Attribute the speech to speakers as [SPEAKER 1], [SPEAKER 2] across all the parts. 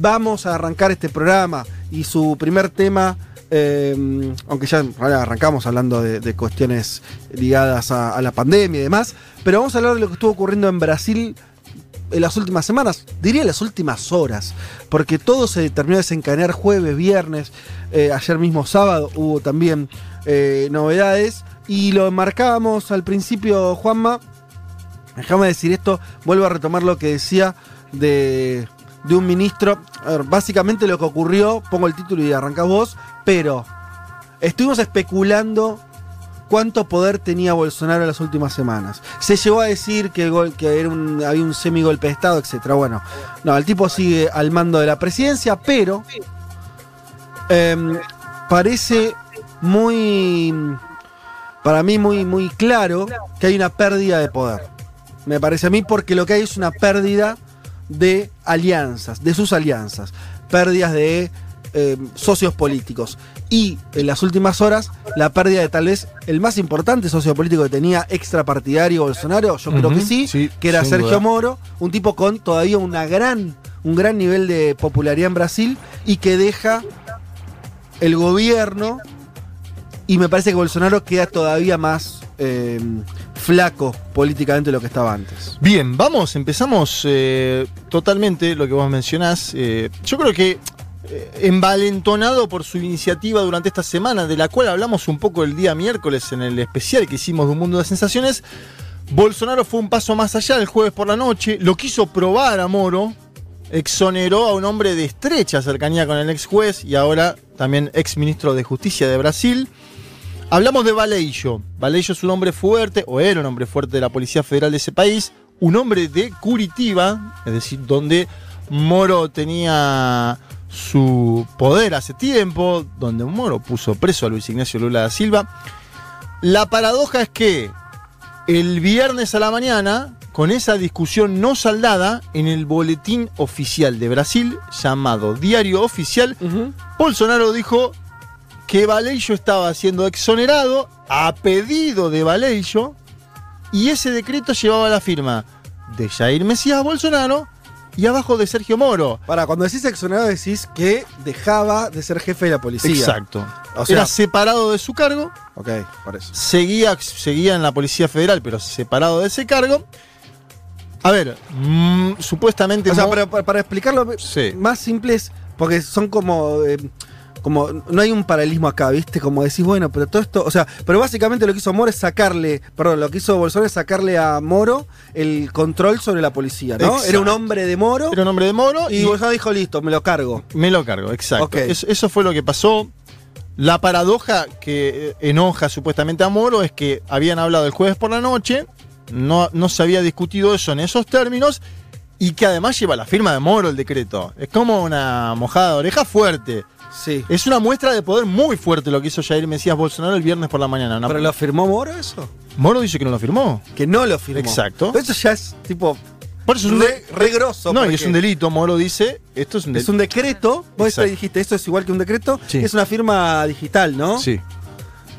[SPEAKER 1] Vamos a arrancar este programa y su primer tema, eh, aunque ya arrancamos hablando de, cuestiones ligadas a, la pandemia y demás, pero vamos a hablar de lo que estuvo ocurriendo en Brasil en las últimas semanas, diría las últimas horas, porque todo se terminó de desencadenar jueves, viernes, eh, ayer mismo sábado hubo también eh, novedades y lo marcábamos al principio, Juanma. Déjame decir esto, vuelvo a retomar lo que decía de de un ministro. A ver, básicamente lo que ocurrió, pongo el título y arranca vos, pero estuvimos especulando cuánto poder tenía Bolsonaro en las últimas semanas. Se llegó a decir que, un, había un semigolpe de Estado, etc. Bueno, no, el tipo sigue al mando de la presidencia, pero em, parece muy, para mí muy, muy claro que hay una pérdida de poder. Me parece a mí porque lo que hay es una pérdida de alianzas, de sus alianzas, pérdidas de eh, socios políticos. Y en las últimas horas, la pérdida de tal vez el más importante socio político que tenía extrapartidario Bolsonaro, yo creo que sí, que era Sergio Moro, un tipo con todavía una gran, un gran nivel de popularidad en Brasil y que deja el gobierno. Y me parece que Bolsonaro queda todavía más eh, flaco políticamente lo que estaba antes.
[SPEAKER 2] Bien, vamos, empezamos eh, totalmente lo que vos mencionás. Eh, yo creo que eh, envalentonado por su iniciativa durante esta semana, de la cual hablamos un poco el día miércoles en el especial que hicimos de un mundo de sensaciones, Bolsonaro fue un paso más allá el jueves por la noche, lo quiso probar a Moro, exoneró a un hombre de estrecha cercanía con el ex juez y ahora también ex ministro de Justicia de Brasil. Hablamos de Valeijo. Valeijo es un hombre fuerte, o era un hombre fuerte de la Policía Federal de ese país, un hombre de Curitiba, es decir, donde Moro tenía su poder hace tiempo, donde Moro puso preso a Luis Ignacio Lula da Silva. La paradoja es que el viernes a la mañana, con esa discusión no saldada, en el boletín oficial de Brasil, llamado Diario Oficial, Bolsonaro dijo, que Vallejo estaba siendo exonerado a pedido de Vallejo y ese decreto llevaba la firma de Jair Mesías Bolsonaro y abajo de Sergio Moro.
[SPEAKER 1] Para, cuando decís exonerado decís que dejaba de ser jefe de la policía.
[SPEAKER 2] Exacto. O sea, Era separado de su cargo.
[SPEAKER 1] Ok, por eso.
[SPEAKER 2] Seguía, seguía en la Policía Federal, pero separado de ese cargo. A ver, mm, supuestamente...
[SPEAKER 1] O sea, para, explicarlo más simple es, porque son como... Eh, como no hay un paralelismo acá, ¿viste? Como decís, bueno, pero todo esto, o sea, pero básicamente lo que hizo Moro es sacarle, perdón, lo que hizo Bolsonaro es sacarle a Moro el control sobre la policía, ¿no? Era un hombre de Moro.
[SPEAKER 2] Era un hombre de Moro.
[SPEAKER 1] Y, Bolsonaro dijo, listo, me lo cargo.
[SPEAKER 2] Me lo cargo, exacto. eso fue lo que pasó. La paradoja que enoja supuestamente a Moro es que habían hablado el jueves por la noche, no, no se había discutido eso en esos términos, y que además lleva la firma de Moro el decreto. Es como una mojada de oreja fuerte.
[SPEAKER 1] Sí.
[SPEAKER 2] Es una muestra de poder muy fuerte lo que hizo Jair Mesías Bolsonaro el viernes por la mañana.
[SPEAKER 1] ¿Pero lo firmó Moro eso?
[SPEAKER 2] Moro dice que no lo firmó.
[SPEAKER 1] Que no lo firmó.
[SPEAKER 2] Exacto.
[SPEAKER 1] eso ya es tipo.
[SPEAKER 2] Por eso es un re, No, y es un delito. Moro dice, esto es un
[SPEAKER 1] delito. Es un decreto. Vos dijiste, esto es igual que un decreto. Es una firma digital, ¿no?
[SPEAKER 2] Sí.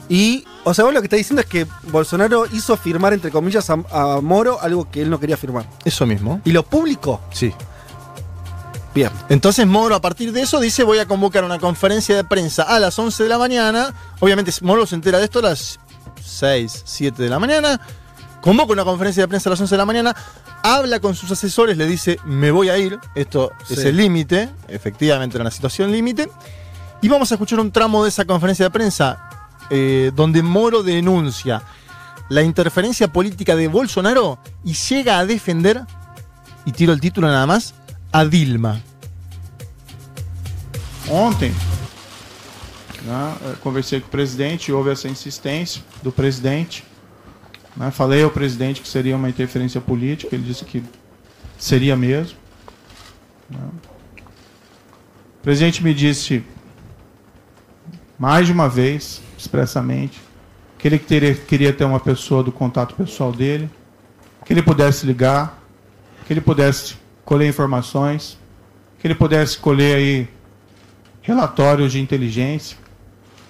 [SPEAKER 1] Y, o sea, vos lo que está diciendo es que Bolsonaro hizo firmar, entre comillas, a, a Moro algo que él no quería firmar.
[SPEAKER 2] Eso mismo.
[SPEAKER 1] ¿Y lo publicó?
[SPEAKER 2] Sí. Bien. Entonces Moro a partir de eso dice voy a convocar una conferencia de prensa a las 11 de la mañana. Obviamente Moro se entera de esto a las 6, 7 de la mañana. Convoca una conferencia de prensa a las 11 de la mañana. Habla con sus asesores, le dice me voy a ir. Esto es el límite. Efectivamente era una situación límite. Y vamos a escuchar un tramo de esa conferencia de prensa eh, donde Moro denuncia la interferencia política de Bolsonaro y llega a defender, y tiro el título nada más, a Dilma.
[SPEAKER 3] ontem, né, conversei com o presidente, houve essa insistência do presidente. Né, falei ao presidente que seria uma interferência política, ele disse que seria mesmo. Né. O presidente me disse mais de uma vez, expressamente, que ele teria, queria ter uma pessoa do contato pessoal dele, que ele pudesse ligar, que ele pudesse colher informações, que ele pudesse colher aí relatórios de inteligência,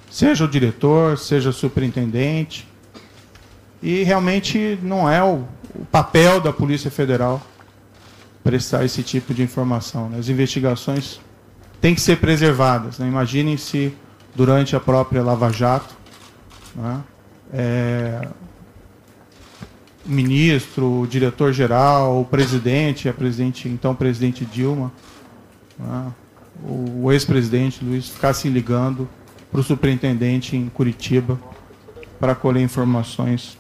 [SPEAKER 3] seja o diretor, seja o superintendente. E realmente não é o, o papel da Polícia Federal prestar esse tipo de informação. Né? As investigações têm que ser preservadas. Né? Imaginem se durante a própria Lava Jato, né? é, ministro, o diretor-geral, o presidente, a presidente, então presidente Dilma, né? o ex-presidente Luiz ficasse ligando para o superintendente em Curitiba para colher informações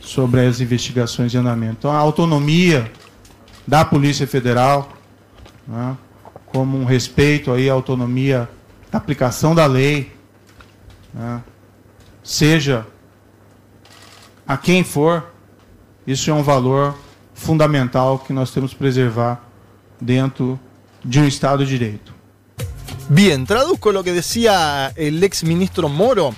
[SPEAKER 3] sobre as investigações de andamento. Então, a autonomia da Polícia Federal, né, como um respeito aí à autonomia da aplicação da lei, né, seja a quem for, isso é um valor fundamental que nós temos que preservar dentro de un Estado de Derecho.
[SPEAKER 2] Bien, traduzco lo que decía el ex ministro Moro.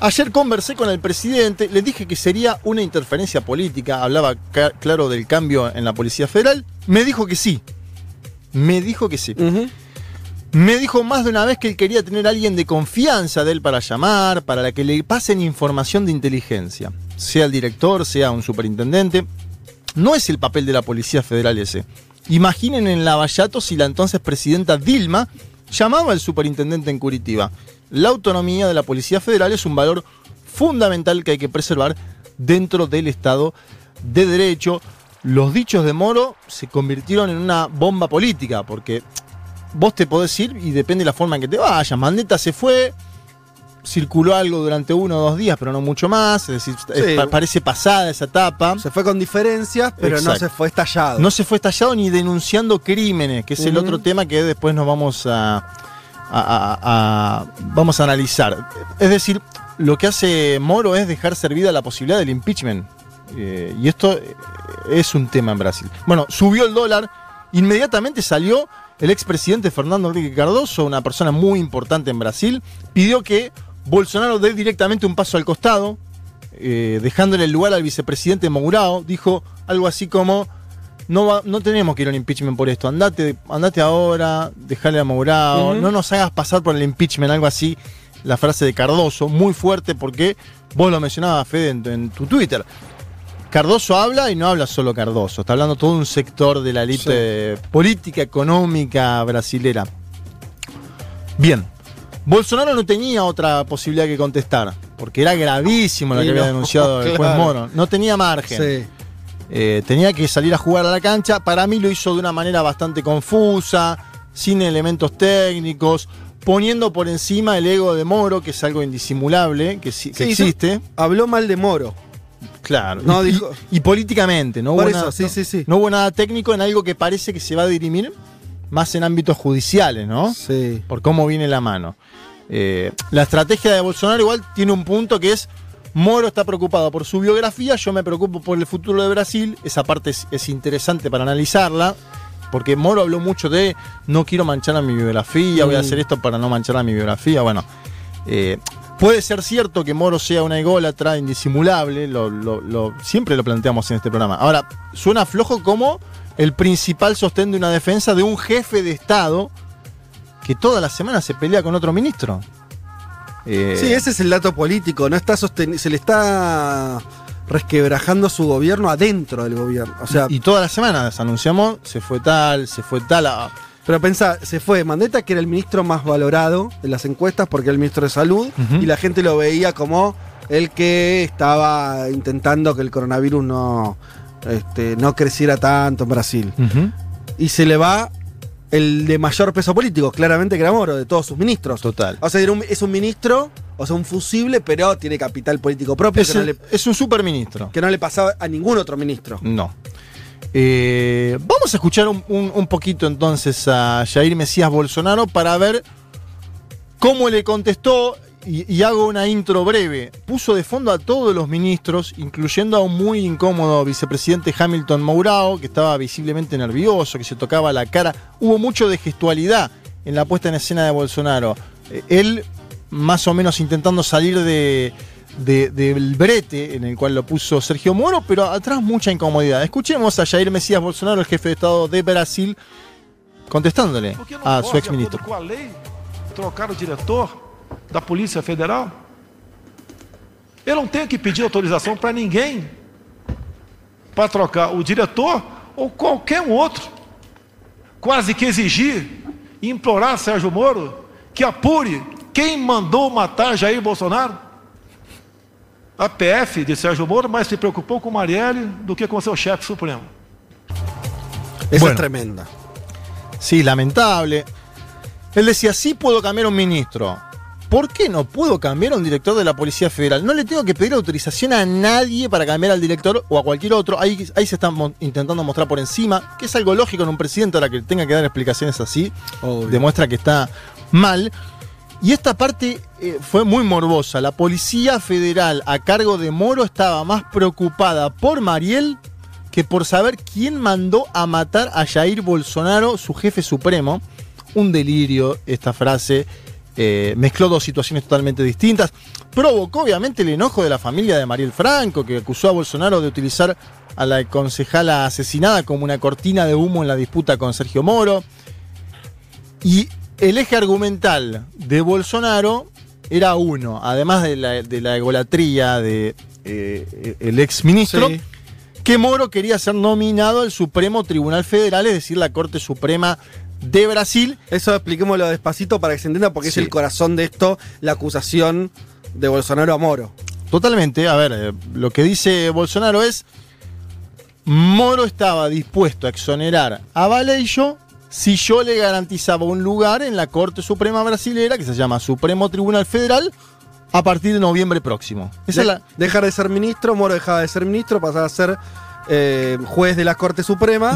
[SPEAKER 2] Ayer conversé con el presidente, le dije que sería una interferencia política, hablaba claro del cambio en la Policía Federal, me dijo que sí, me dijo que sí. Me dijo más de una vez que él quería tener a alguien de confianza de él para llamar, para que le pasen información de inteligencia, sea el director, sea un superintendente. No es el papel de la Policía Federal ese. Imaginen en Lavallato si la entonces presidenta Dilma llamaba al superintendente en Curitiba. La autonomía de la Policía Federal es un valor fundamental que hay que preservar dentro del Estado de Derecho. Los dichos de Moro se convirtieron en una bomba política, porque vos te podés ir y depende de la forma en que te vayas. Mandeta se fue, circuló algo durante uno o dos días, pero no mucho más. Es decir, parece pasada esa etapa.
[SPEAKER 1] Se fue con diferencias, pero no se fue estallado.
[SPEAKER 2] No se fue estallado ni denunciando crímenes, que es el otro tema que después nos vamos a, vamos a analizar. Es decir, lo que hace Moro es dejar servida la posibilidad del impeachment. Eh, y esto es un tema en Brasil. Bueno, subió el dólar, inmediatamente salió el expresidente Fernando Enrique Cardoso, una persona muy importante en Brasil, pidió que Bolsonaro dé directamente un paso al costado, eh, dejándole el lugar al vicepresidente Mourao, dijo algo así como, no, no tenemos que ir a un impeachment por esto, andate, andate ahora, dejale a Mourao, no nos hagas pasar por el impeachment, algo así, la frase de Cardoso, muy fuerte porque vos lo mencionabas, Fede, en, tu Twitter. Cardoso habla y no habla solo Cardoso, está hablando todo un sector de la élite política, económica brasilera. Bien, Bolsonaro no tenía otra posibilidad que contestar, porque era gravísimo lo que había denunciado el juez Moro. No tenía margen. Eh, tenía que salir a jugar a la cancha. Para mí lo hizo de una manera bastante confusa, sin elementos técnicos, poniendo por encima el ego de Moro, que es algo indisimulable, que, existe.
[SPEAKER 1] Habló mal de Moro.
[SPEAKER 2] Claro. y, políticamente, no hubo, nada, no hubo nada técnico en algo que parece que se va a dirimir más en ámbitos judiciales, ¿no?
[SPEAKER 1] Sí.
[SPEAKER 2] Por cómo viene la mano. Eh, la estrategia de Bolsonaro igual tiene un punto que es Moro está preocupado por su biografía, yo me preocupo por el futuro de Brasil, esa parte es, interesante para analizarla, porque Moro habló mucho de no quiero manchar a mi biografía, voy a mm. hacer esto para no manchar a mi biografía, bueno, eh, puede ser cierto que Moro sea una ególatra indisimulable, siempre lo planteamos en este programa. Ahora, suena flojo como el principal sostén de una defensa de un jefe de Estado que toda la semana se pelea con otro ministro.
[SPEAKER 1] Eh, sí, ese es el dato político, no está se le está resquebrajando su gobierno adentro del gobierno. O sea,
[SPEAKER 2] y, todas las semanas anunciamos, se fue tal, se fue tal.
[SPEAKER 1] Pero pensá, se fue Mandetta, que era el ministro más valorado en las encuestas porque era el ministro de salud, y la gente lo veía como el que estaba intentando que el coronavirus no, este, no creciera tanto en Brasil. Y se le va el de mayor peso político, claramente que era Moro, de todos sus ministros.
[SPEAKER 2] Total.
[SPEAKER 1] O sea, es un ministro, o sea, un fusible, pero tiene capital político propio.
[SPEAKER 2] Es, es un superministro.
[SPEAKER 1] Que no le pasaba a ningún otro ministro.
[SPEAKER 2] No. Eh, vamos a escuchar un, poquito entonces a Jair Mesías Bolsonaro para ver ¿Cómo le contestó? Y, y hago una intro breve. Puso de fondo a todos los ministros, incluyendo a un muy incómodo vicepresidente Hamilton Mourao, que estaba visiblemente nervioso, que se tocaba la cara. Hubo mucho de gestualidad en la puesta en escena de Bolsonaro. Eh, él, más o menos intentando salir de, de- del brete en el cual lo puso Sergio Moro, pero atrás mucha incomodidad. Escuchemos a Jair Mesías Bolsonaro, el jefe de Estado de Brasil, contestándole a su exministro.
[SPEAKER 4] trocar o diretor da Polícia Federal? Eu não tenho que pedir autorização para ninguém para trocar o diretor ou qualquer um outro. Quase que exigir e implorar Sérgio Moro que apure quem mandou matar Jair Bolsonaro. A PF de Sérgio Moro mais se preocupou com Marielle do que com seu chefe supremo.
[SPEAKER 1] Esa
[SPEAKER 2] Bueno.
[SPEAKER 1] es tremenda.
[SPEAKER 2] Sí, lamentable. Él decía, sí puedo cambiar un ministro. ¿Por qué no puedo cambiar a un director de la Policía Federal? No le tengo que pedir autorización a nadie para cambiar al director o a cualquier otro. Ahí, ahí se están mo- intentando mostrar por encima, que es algo lógico en un presidente ahora que tenga que dar explicaciones así.
[SPEAKER 1] Obvio.
[SPEAKER 2] Demuestra que está mal. Y esta parte eh, fue muy morbosa. La Policía Federal a cargo de Moro estaba más preocupada por Mariel que por saber quién mandó a matar a Jair Bolsonaro, su jefe supremo. Un delirio esta frase. Eh, mezcló dos situaciones totalmente distintas. Provocó obviamente el enojo de la familia de Mariel Franco, que acusó a Bolsonaro de utilizar a la concejala asesinada como una cortina de humo en la disputa con Sergio Moro. Y el eje argumental de Bolsonaro era uno, además de la, de la egolatría de eh, el ex ministro,
[SPEAKER 1] Sí.
[SPEAKER 2] que Moro quería ser nominado al Supremo Tribunal Federal, es decir, la Corte Suprema de Brasil.
[SPEAKER 1] Eso expliquémoslo despacito para que se entienda porque
[SPEAKER 2] Sí.
[SPEAKER 1] es el corazón de esto, la acusación de Bolsonaro a Moro.
[SPEAKER 2] Totalmente, a ver, eh, lo que dice Bolsonaro es, Moro estaba dispuesto a exonerar a Vallejo si yo le garantizaba un lugar en la Corte Suprema Brasilera, que se llama Supremo Tribunal Federal, a partir de noviembre próximo. Esa es la,
[SPEAKER 1] Dejar de ser ministro, Moro dejaba de ser ministro, pasaba a ser eh, juez de la Corte Suprema.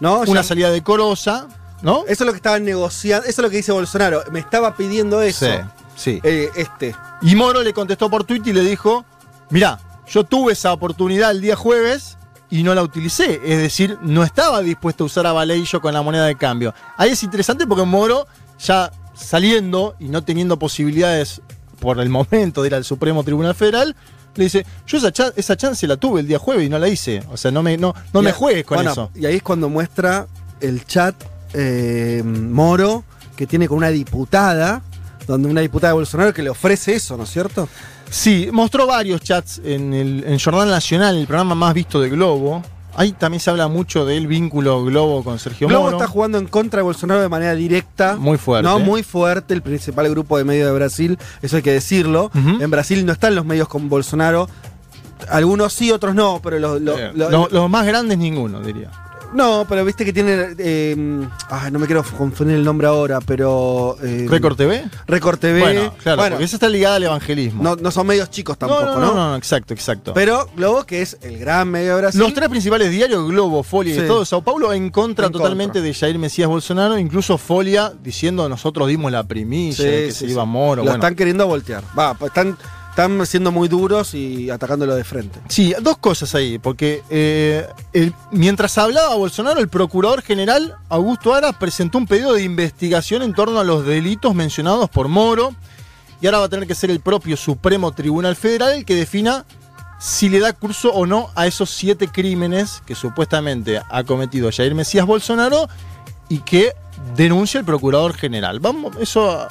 [SPEAKER 1] ¿no?
[SPEAKER 2] una
[SPEAKER 1] Ya-
[SPEAKER 2] salida decorosa, ¿no?
[SPEAKER 1] Eso es lo que estaban negociando, eso es lo que dice Bolsonaro. Me estaba pidiendo eso.
[SPEAKER 2] Sí, sí.
[SPEAKER 1] Eh, este.
[SPEAKER 2] Y Moro le contestó por Twitter y le dijo, mirá, yo tuve esa oportunidad el día jueves y no la utilicé. Es decir, no estaba dispuesto a usar a Vallejo con la moneda de cambio. Ahí es interesante porque Moro, ya saliendo y no teniendo posibilidades por el momento de ir al Supremo Tribunal Federal, le dice, yo esa, esa chance la tuve el día jueves y no la hice. O sea, no me, no, no me juegues con
[SPEAKER 1] bueno,
[SPEAKER 2] eso.
[SPEAKER 1] Y ahí es cuando muestra el chat eh, Moro que tiene con una diputada, donde una diputada de Bolsonaro que le ofrece eso, ¿no es cierto?
[SPEAKER 2] Sí, mostró varios chats en el en Jornal Nacional, el programa más visto de Globo. Ahí también se habla mucho del vínculo Globo con Sergio
[SPEAKER 1] Globo
[SPEAKER 2] Moro.
[SPEAKER 1] está jugando en contra de Bolsonaro de manera directa.
[SPEAKER 2] Muy fuerte.
[SPEAKER 1] No, muy fuerte, el principal grupo de medios de Brasil, eso hay que decirlo. En Brasil no están los medios con Bolsonaro. Algunos sí, otros no, pero los, los-
[SPEAKER 2] Eh,
[SPEAKER 1] los-
[SPEAKER 2] lo- los más grandes ninguno, diría.
[SPEAKER 1] No, pero viste que tienen, eh, ah, no me quiero confundir el nombre ahora, pero eh,
[SPEAKER 2] ¿Record TV?
[SPEAKER 1] Record TV.
[SPEAKER 2] Bueno, claro,
[SPEAKER 1] Bueno,
[SPEAKER 2] porque esa está ligada al evangelismo.
[SPEAKER 1] no, no son medios chicos tampoco,
[SPEAKER 2] no,
[SPEAKER 1] ¿no?
[SPEAKER 2] no, no, no, exacto, exacto.
[SPEAKER 1] Pero Globo, que es el gran medio de Brasil.
[SPEAKER 2] Los tres principales diarios, Globo, Folia y
[SPEAKER 1] Sí.
[SPEAKER 2] De Sao Paulo, en contra
[SPEAKER 1] En
[SPEAKER 2] totalmente
[SPEAKER 1] contra.
[SPEAKER 2] de Jair Mesías Bolsonaro, incluso Folia diciendo nosotros dimos la primicia
[SPEAKER 1] Sí,
[SPEAKER 2] que
[SPEAKER 1] sí,
[SPEAKER 2] se iba Moro.
[SPEAKER 1] Lo
[SPEAKER 2] bueno.
[SPEAKER 1] están queriendo voltear. Va, pues están, están siendo muy duros y atacándolo de frente.
[SPEAKER 2] Sí, dos cosas ahí, porque eh, mientras hablaba Bolsonaro, el procurador general Augusto Aras presentó un pedido de investigación en torno a los delitos mencionados por Moro, y ahora va a tener que ser el propio Supremo Tribunal Federal el que defina si le da curso o no a esos siete crímenes que supuestamente ha cometido Jair Mesías Bolsonaro y que denuncia el procurador general. Vamos, eso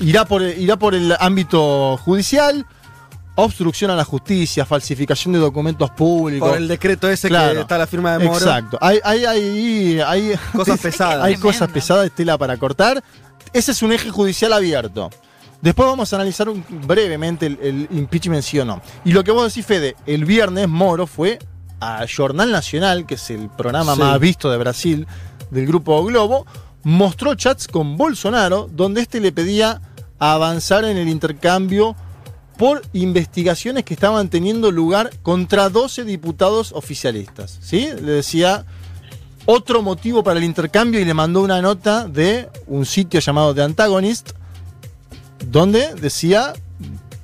[SPEAKER 2] irá por, irá por el ámbito judicial, obstrucción a la justicia, falsificación de documentos públicos.
[SPEAKER 1] Por el decreto ese
[SPEAKER 2] Claro.
[SPEAKER 1] que está la firma de Moro.
[SPEAKER 2] Exacto. Hay, hay, hay, hay
[SPEAKER 1] Cosas pesadas.
[SPEAKER 2] hay cosas pesadas de tela para cortar. Ese es un eje judicial abierto. Después vamos a analizar un- brevemente el, el impeachment sí o no. Y lo que vos decís, Fede, el viernes Moro fue a Jornal Nacional, que es el programa
[SPEAKER 1] Sí.
[SPEAKER 2] más visto de Brasil del grupo Globo, mostró chats con Bolsonaro donde este le pedía avanzar en el intercambio por investigaciones que estaban teniendo lugar contra 12 diputados oficialistas. ¿sí? Le decía otro motivo para el intercambio y le mandó una nota de un sitio llamado The Antagonist, donde decía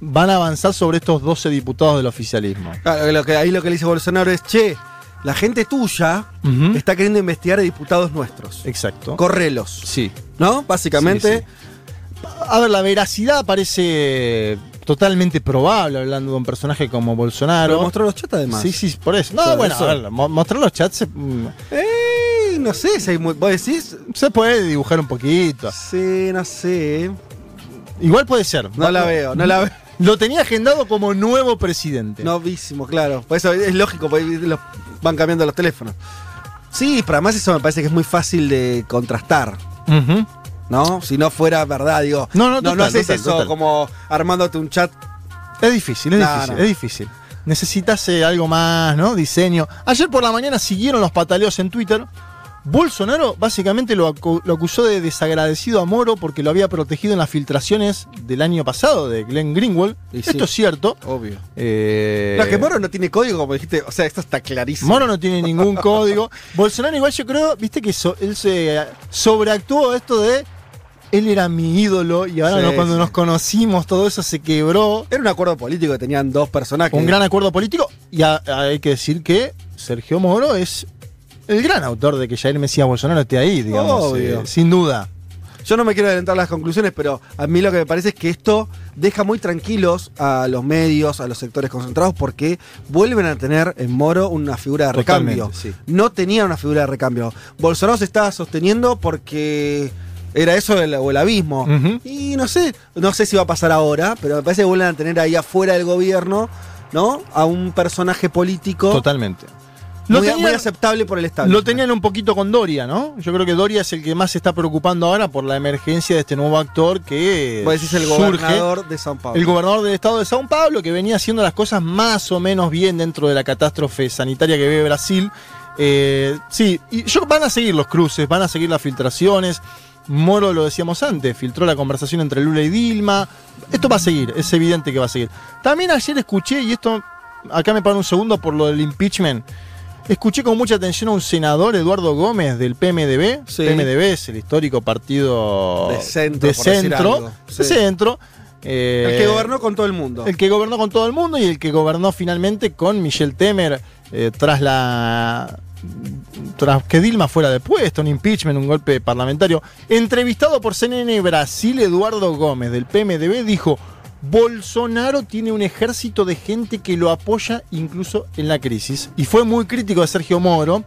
[SPEAKER 2] van a avanzar sobre estos 12 diputados del oficialismo.
[SPEAKER 1] Lo que, ahí lo que le dice Bolsonaro es, che, la gente tuya está queriendo investigar a diputados nuestros.
[SPEAKER 2] Exacto.
[SPEAKER 1] Correlos.
[SPEAKER 2] Sí.
[SPEAKER 1] ¿No? Básicamente.
[SPEAKER 2] Sí, A ver, la veracidad parece totalmente probable hablando de un personaje como Bolsonaro.
[SPEAKER 1] Pero mostró los chats además.
[SPEAKER 2] Sí, sí, por eso. No,
[SPEAKER 1] Por
[SPEAKER 2] bueno,
[SPEAKER 1] eso.
[SPEAKER 2] a ver, mostrar los chats se,
[SPEAKER 1] Eh, no sé si hay muy- ¿Vos decís?
[SPEAKER 2] se puede dibujar un poquito.
[SPEAKER 1] Sí, no sé.
[SPEAKER 2] Igual puede ser.
[SPEAKER 1] No la veo, no la veo.
[SPEAKER 2] Lo tenía agendado como nuevo presidente.
[SPEAKER 1] Novísimo, claro. Por eso es lógico, porque los- van cambiando los teléfonos. Sí, pero además eso me parece que es muy fácil de contrastar. ¿No? Si no fuera verdad, digo.
[SPEAKER 2] No, no,
[SPEAKER 1] no,
[SPEAKER 2] total,
[SPEAKER 1] no haces
[SPEAKER 2] total,
[SPEAKER 1] eso
[SPEAKER 2] total.
[SPEAKER 1] como armándote un chat.
[SPEAKER 2] Es difícil, es difícil,
[SPEAKER 1] no.
[SPEAKER 2] es difícil. Necesitas eh, algo más, ¿no? Diseño. Ayer por la mañana siguieron los pataleos en Twitter. Bolsonaro básicamente lo, acu- lo acusó de desagradecido a Moro porque lo había protegido en las filtraciones del año pasado de Glenn Greenwald.
[SPEAKER 1] Y
[SPEAKER 2] Esto
[SPEAKER 1] sí.
[SPEAKER 2] es cierto.
[SPEAKER 1] Obvio.
[SPEAKER 2] Eh,
[SPEAKER 1] No, que Moro no tiene código, como dijiste. O sea, esto está clarísimo.
[SPEAKER 2] Moro no tiene ningún código. Bolsonaro igual yo creo, viste que so- él se sobreactuó esto de él era mi ídolo y ahora
[SPEAKER 1] Sí,
[SPEAKER 2] no, cuando
[SPEAKER 1] sí.
[SPEAKER 2] nos conocimos todo eso se quebró.
[SPEAKER 1] Era un acuerdo político que tenían dos personajes.
[SPEAKER 2] Un gran acuerdo político y a- hay que decir que Sergio Moro es el gran autor de que Jair Mesías Bolsonaro esté ahí, digamos,
[SPEAKER 1] Obvio.
[SPEAKER 2] eh, sin duda.
[SPEAKER 1] Yo no me quiero adelantar las conclusiones, pero a mí lo que me parece es que esto deja muy tranquilos a los medios, a los sectores concentrados, porque vuelven a tener en Moro una figura de recambio.
[SPEAKER 2] Sí.
[SPEAKER 1] No tenía una figura de recambio. Bolsonaro se estaba sosteniendo porque era eso el- o el abismo. Y no sé, no sé si va a pasar ahora, pero me parece que vuelven a tener ahí afuera del gobierno, ¿no? A un personaje político
[SPEAKER 2] Totalmente.
[SPEAKER 1] Muy,
[SPEAKER 2] tenían,
[SPEAKER 1] muy aceptable por el Estado.
[SPEAKER 2] lo tenían un poquito con Doria, ¿no? Yo creo que Doria es el que más se está preocupando ahora por la emergencia de este nuevo actor que
[SPEAKER 1] Vos decís el
[SPEAKER 2] surge.
[SPEAKER 1] gobernador de San Pablo.
[SPEAKER 2] El gobernador del estado de São Paulo, que venía haciendo las cosas más o menos bien dentro de la catástrofe sanitaria que vive Brasil. Eh, sí, y yo, van a seguir los cruces, van a seguir las filtraciones. Moro, lo decíamos antes, filtró la conversación entre Lula y Dilma. Esto va a seguir, es evidente que va a seguir. También ayer escuché, y esto, acá me paro un segundo por lo del impeachment. Escuché con mucha atención a un senador, Eduardo Gómez, del PMDB.
[SPEAKER 1] Sí.
[SPEAKER 2] PMDB es el histórico partido
[SPEAKER 1] De centro,
[SPEAKER 2] de
[SPEAKER 1] Sí.
[SPEAKER 2] centro. Eh,
[SPEAKER 1] El que gobernó con todo el mundo.
[SPEAKER 2] el que gobernó con todo el mundo y el que gobernó finalmente con Michel Temer eh, tras la. tras que Dilma fuera de puesto, un impeachment, un golpe parlamentario. Entrevistado por CNN Brasil, Eduardo Gómez del PMDB dijo: Bolsonaro tiene un ejército de gente que lo apoya incluso en la crisis. Y fue muy crítico de Sergio Moro.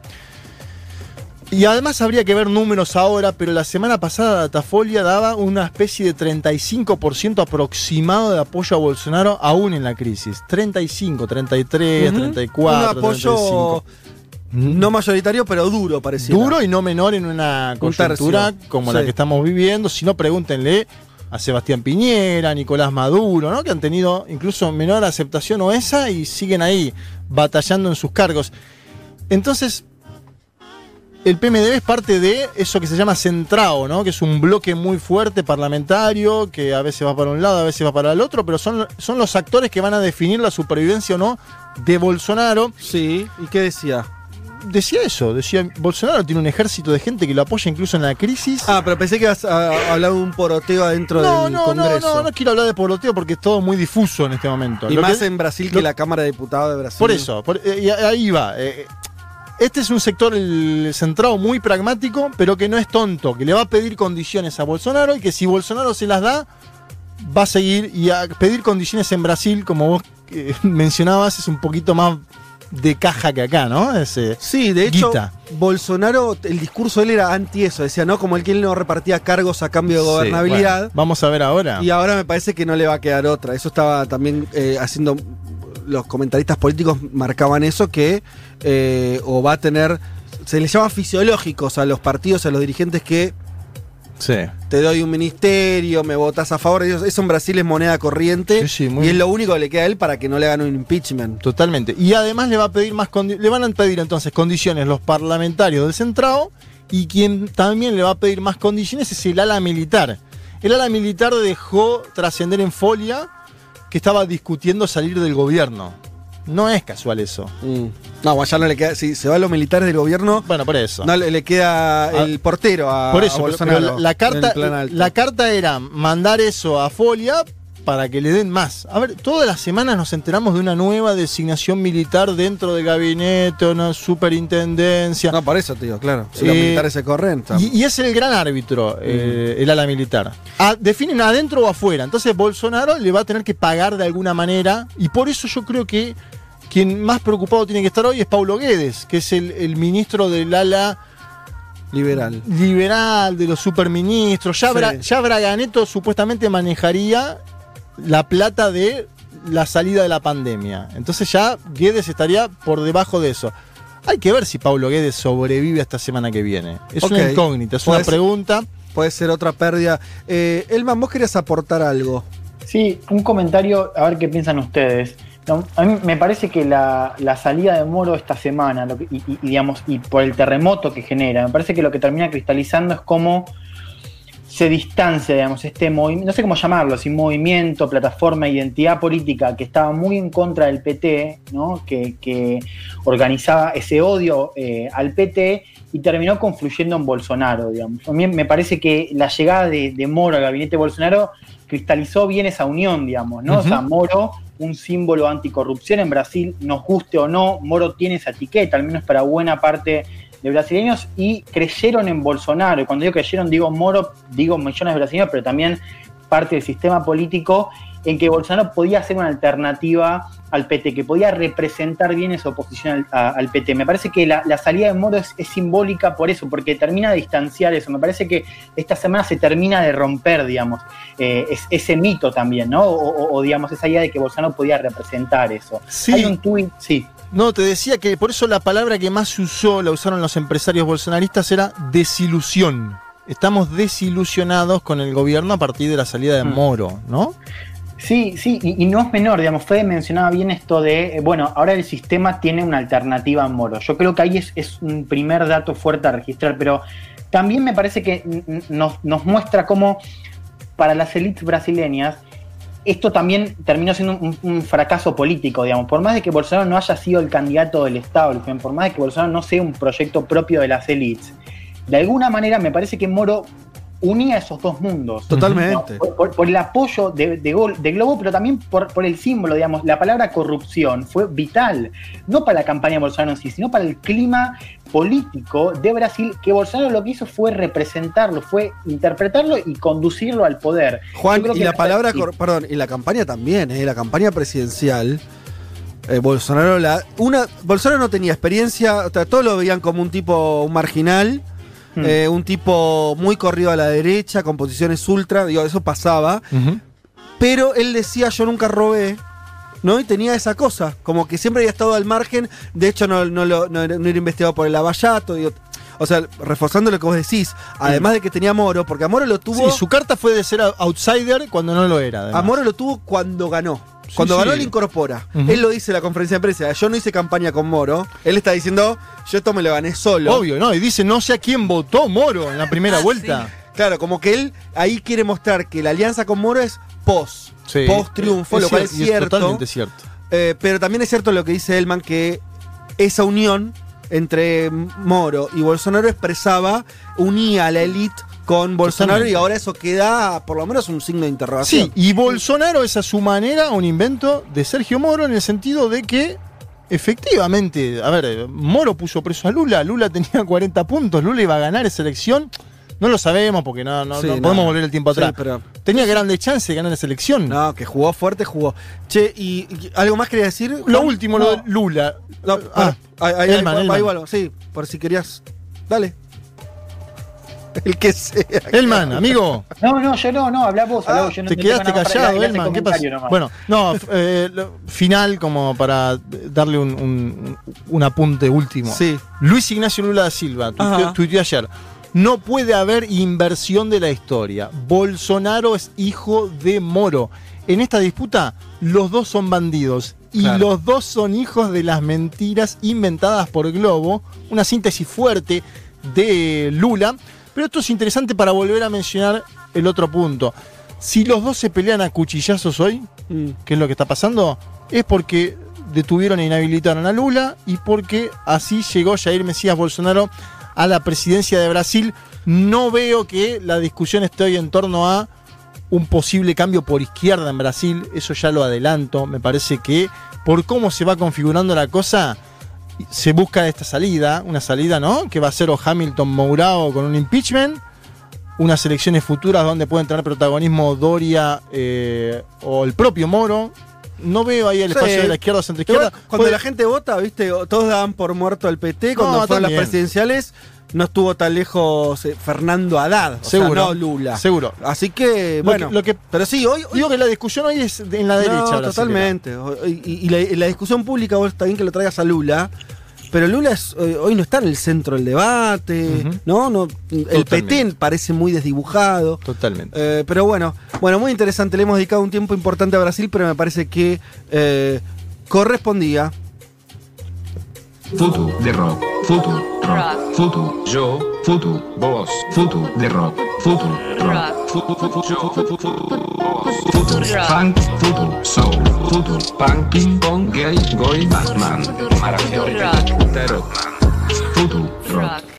[SPEAKER 2] Y además habría que ver números ahora, pero la semana pasada Datafolia daba una especie de 35% aproximado de apoyo a Bolsonaro aún en la crisis. 35, 33,
[SPEAKER 1] Ujú.
[SPEAKER 2] 34,
[SPEAKER 1] un apoyo
[SPEAKER 2] 35.
[SPEAKER 1] no mayoritario, pero duro, parecía.
[SPEAKER 2] Duro y no menor en una
[SPEAKER 1] Un
[SPEAKER 2] coyuntura como la que estamos viviendo. Si no, pregúntenle a Sebastián Piñera, a Nicolás Maduro, ¿no? que han tenido incluso menor aceptación o esa y siguen ahí batallando en sus cargos. Entonces, el PMDB es parte de eso que se llama centrado, ¿no? que es un bloque muy fuerte parlamentario, que a veces va para un lado, a veces va para el otro, pero son, son los actores que van a definir la supervivencia o no de Bolsonaro
[SPEAKER 1] Sí, ¿y qué decía?
[SPEAKER 2] Decía eso, decía Bolsonaro tiene un ejército de gente que lo apoya incluso en la crisis.
[SPEAKER 1] Ah, pero pensé que ibas a hablar de un poroteo adentro
[SPEAKER 2] no,
[SPEAKER 1] del
[SPEAKER 2] no, no,
[SPEAKER 1] Congreso.
[SPEAKER 2] no, no quiero hablar de poroteo porque es todo muy difuso en este momento.
[SPEAKER 1] y
[SPEAKER 2] Lo
[SPEAKER 1] más
[SPEAKER 2] que-
[SPEAKER 1] en Brasil que la Cámara de Diputados de Brasil.
[SPEAKER 2] Por eso, por- eh, ahí va. eh, este es un sector el centrado muy pragmático, pero que no es tonto, que le va a pedir condiciones a Bolsonaro y que si Bolsonaro se las da, va a seguir. Y a pedir condiciones en Brasil, como vos eh, mencionabas, es un poquito más de caja que acá, ¿no? Ese-
[SPEAKER 1] Sí, de hecho,
[SPEAKER 2] Guita.
[SPEAKER 1] Bolsonaro, el discurso de él era anti eso. Decía, ¿no? Como el que él no repartía cargos a cambio de
[SPEAKER 2] Sí,
[SPEAKER 1] gobernabilidad.
[SPEAKER 2] bueno, vamos a ver ahora.
[SPEAKER 1] Y ahora me parece que no le va a quedar otra. Eso estaba también eh, haciendo. Los comentaristas políticos marcaban eso, que eh, o va a tener. Se les llama fisiológicos a los partidos, a los dirigentes que
[SPEAKER 2] Sí.
[SPEAKER 1] te doy un ministerio, me votas a favor. Eso, eso en Brasil es moneda corriente.
[SPEAKER 2] Sí, sí, muy
[SPEAKER 1] y es lo único que le queda a él para que no le hagan un impeachment.
[SPEAKER 2] Totalmente. Y además le va a pedir más le van a pedir entonces condiciones los parlamentarios del centrado y quien también le va a pedir más condiciones es el ala militar. El ala militar dejó trascender en folia que estaba discutiendo salir del gobierno. No es casual eso.
[SPEAKER 1] Mm. No, ya no le queda. Si se va a los militares del gobierno,
[SPEAKER 2] Bueno, por eso.
[SPEAKER 1] no le, le queda
[SPEAKER 2] Ah,
[SPEAKER 1] el portero a,
[SPEAKER 2] por eso,
[SPEAKER 1] a Bolsonaro.
[SPEAKER 2] pero la, carta, la carta era mandar eso a Folia para que le den más. A ver, todas las semanas nos enteramos de una nueva designación militar dentro del gabinete, una superintendencia.
[SPEAKER 1] No, por eso, tío, claro. Si los
[SPEAKER 2] Eh,
[SPEAKER 1] militares se corren.
[SPEAKER 2] Y, y es el gran árbitro, eh, el ala militar. Ah, definen adentro o afuera. Entonces Bolsonaro le va a tener que pagar de alguna manera. Y por eso yo creo que quien más preocupado tiene que estar hoy es Paulo Guedes, que es el, el ministro del ala
[SPEAKER 1] liberal.
[SPEAKER 2] liberal, de los superministros. Ya,
[SPEAKER 1] Sí.
[SPEAKER 2] Bra- ya Braganeto supuestamente manejaría la plata de la salida de la pandemia. Entonces ya Guedes estaría por debajo de eso. Hay que ver si Paulo Guedes sobrevive esta semana que viene. Es una incógnita, es una pregunta.
[SPEAKER 1] Puede ser otra pérdida. Eh, Elman, vos querías aportar algo.
[SPEAKER 5] Sí, un comentario, a ver qué piensan ustedes. No, A mí me parece que la, la salida de Moro esta semana, lo que- y, digamos, y por el terremoto que genera, me parece que lo que termina cristalizando es cómo se distancia, digamos, este movimiento, no sé cómo llamarlo, si movimiento, plataforma, identidad política que estaba muy en contra del PT, ¿no? que, que organizaba ese odio eh, al PT y terminó confluyendo en Bolsonaro, digamos. Mí me parece que la llegada de, de Moro al gabinete Bolsonaro cristalizó bien esa unión, digamos, ¿no? O sea, Moro, un símbolo anticorrupción en Brasil, nos guste o no, Moro tiene esa etiqueta, al menos para buena parte de brasileños, y creyeron en Bolsonaro. Y cuando digo creyeron, digo Moro, digo millones de brasileños, pero también parte del sistema político en que Bolsonaro podía ser una alternativa al PT, que podía representar bien esa oposición al, a- al PT. Me parece que la, la salida de Moro es, es simbólica por eso, porque termina de distanciar eso. Me parece que esta semana se termina de romper, digamos, eh, es- ese mito también, ¿no? O, o- o, digamos, esa idea de que Bolsonaro podía representar eso.
[SPEAKER 2] Sí.
[SPEAKER 5] Hay un tuit, sí.
[SPEAKER 2] No, te decía que por eso la palabra que más se usó, la usaron los empresarios bolsonaristas, era desilusión. Estamos desilusionados con el gobierno a partir de la salida de
[SPEAKER 5] Mm.
[SPEAKER 2] Moro, ¿no?
[SPEAKER 5] Sí, sí, y, y no es menor, digamos, Fede mencionaba bien esto de, eh, bueno, ahora el sistema tiene una alternativa a Moro. Yo creo que ahí es, es un primer dato fuerte a registrar, pero también me parece que nos, nos muestra cómo para las élites brasileñas esto también terminó siendo un, fracaso político, digamos. Por más de que Bolsonaro no haya sido el candidato del establishment, por más de que Bolsonaro no sea un proyecto propio de las élites, de alguna manera me parece que Moro unía esos dos mundos.
[SPEAKER 1] Totalmente.
[SPEAKER 5] No, por, por- por el apoyo de, de de Globo, pero también por, por el símbolo, digamos, la palabra corrupción fue vital, no para la campaña de Bolsonaro en sí, sino para el clima político de Brasil, que Bolsonaro lo que hizo fue representarlo, fue interpretarlo y conducirlo al poder.
[SPEAKER 1] Juan, y la palabra,
[SPEAKER 5] sí.
[SPEAKER 1] perdón, y la campaña también, eh, la campaña presidencial. eh, Bolsonaro la una Bolsonaro no tenía experiencia, o sea, todos lo veían como un tipo un marginal,
[SPEAKER 5] Hmm.
[SPEAKER 1] eh, un tipo muy corrido a la derecha, con posiciones ultra, digo, eso pasaba, pero él decía yo nunca robé. ¿No? Y tenía esa cosa, como que siempre había estado al margen, de hecho no, no, lo- no era no era investigado por el Lavallato, digo, o sea, reforzando lo que vos decís, además de que tenía a Moro, porque a Moro lo tuvo...
[SPEAKER 2] Sí, su carta fue de ser outsider cuando no lo era. además.
[SPEAKER 1] A Moro lo tuvo cuando ganó. Cuando ganó, él incorpora. Él lo dice en la conferencia de prensa. Yo no hice campaña con Moro. Él está diciendo, yo esto me lo gané solo.
[SPEAKER 2] Obvio, ¿no? Y dice, no sé a quién votó Moro en la primera
[SPEAKER 6] Ah,
[SPEAKER 2] vuelta.
[SPEAKER 1] Claro, como que él ahí quiere mostrar que la alianza con Moro es post.
[SPEAKER 2] Sí.
[SPEAKER 1] Post triunfo, lo cual es cierto.
[SPEAKER 2] totalmente cierto.
[SPEAKER 1] Eh, pero también es cierto lo que dice Elman, que esa unión entre Moro y Bolsonaro expresaba, unía a la élite con Bolsonaro
[SPEAKER 2] Totalmente.
[SPEAKER 1] y ahora eso queda por lo menos un signo de interrogación.
[SPEAKER 2] Sí, y Bolsonaro es a su manera un invento de Sergio Moro en el sentido de que efectivamente, a ver, Moro puso preso a Lula, Lula tenía 40 puntos, Lula iba a ganar esa elección. No lo sabemos porque no, no,
[SPEAKER 1] Sí,
[SPEAKER 2] no
[SPEAKER 1] no.
[SPEAKER 2] podemos volver el tiempo
[SPEAKER 1] Sí,
[SPEAKER 2] atrás.
[SPEAKER 1] pero-
[SPEAKER 2] Tenía grandes chances de ganar esa elección.
[SPEAKER 1] No, que jugó fuerte, jugó. Che, ¿y, y algo más quería decir?
[SPEAKER 2] Lo último, lo de Lula.
[SPEAKER 1] No,
[SPEAKER 2] ah,
[SPEAKER 1] ahí, ahí, ahí. Sí, por si querías. Dale. El que sea.
[SPEAKER 2] Elman, amigo.
[SPEAKER 5] No, no, yo no, no, habla vos, hablá vos, yo no
[SPEAKER 2] Te quedaste
[SPEAKER 5] para
[SPEAKER 2] callado,
[SPEAKER 5] ese
[SPEAKER 2] Elman. ¿Qué
[SPEAKER 5] nomás.
[SPEAKER 2] Bueno, no, eh, lo- final como para darle un, un- un apunte último.
[SPEAKER 1] Sí.
[SPEAKER 2] Luis Ignacio Lula da Silva tuiteó, tuiteó ayer. No puede haber inversión de la historia. Bolsonaro es hijo de Moro. En esta disputa, los dos son bandidos. Y
[SPEAKER 1] Claro.
[SPEAKER 2] los dos son hijos de las mentiras inventadas por Globo. Una síntesis fuerte de Lula. Pero esto es interesante para volver a mencionar el otro punto. Si los dos se pelean a cuchillazos hoy,
[SPEAKER 1] Mm.
[SPEAKER 2] que es lo que está pasando, es porque detuvieron e inhabilitaron a Lula y porque así llegó Jair Mesías Bolsonaro a la presidencia de Brasil. No veo que la discusión esté hoy en torno a un posible cambio por izquierda en Brasil, eso ya lo adelanto, me parece que por cómo se va configurando la cosa, se busca esta salida, una salida, ¿no? Que va a ser o Hamilton Mourao con un impeachment, unas elecciones futuras donde pueden tener protagonismo Doria eh, o el propio Moro. No veo ahí el
[SPEAKER 1] Sí.
[SPEAKER 2] espacio de la izquierda o centro izquierda.
[SPEAKER 1] Igual, Cuando la gente vota, viste, todos daban por muerto al PT. Cuando
[SPEAKER 2] No,
[SPEAKER 1] fueron las presidenciales, no estuvo tan lejos eh, Fernando Haddad. O
[SPEAKER 2] Seguro.
[SPEAKER 1] sea, no Lula.
[SPEAKER 2] Seguro.
[SPEAKER 1] Así que,
[SPEAKER 2] Lo
[SPEAKER 1] bueno.
[SPEAKER 2] que- lo que-
[SPEAKER 1] pero sí, hoy. hoy-
[SPEAKER 2] Digo que la discusión hoy es en la derecha.
[SPEAKER 1] No, totalmente. Y, y la, y la discusión pública, vos está bien que lo traigas a Lula. Pero Lula es- hoy no está en el centro del debate. ¿no? no el
[SPEAKER 2] Totalmente.
[SPEAKER 1] PT parece muy desdibujado.
[SPEAKER 2] Totalmente.
[SPEAKER 1] Eh, pero bueno, bueno, muy interesante. Le hemos dedicado un tiempo importante a Brasil, pero me parece que eh, correspondía.
[SPEAKER 7] Futuro de rock, futuro rock, futu, yo, futu, vos, futu de rock, futu, rock, futu, futu, yo, futu, futu, funk, futu, soul, futu, punk, ping pong, gay, goy, batman, maravilloso, futu, rock, futu, rock.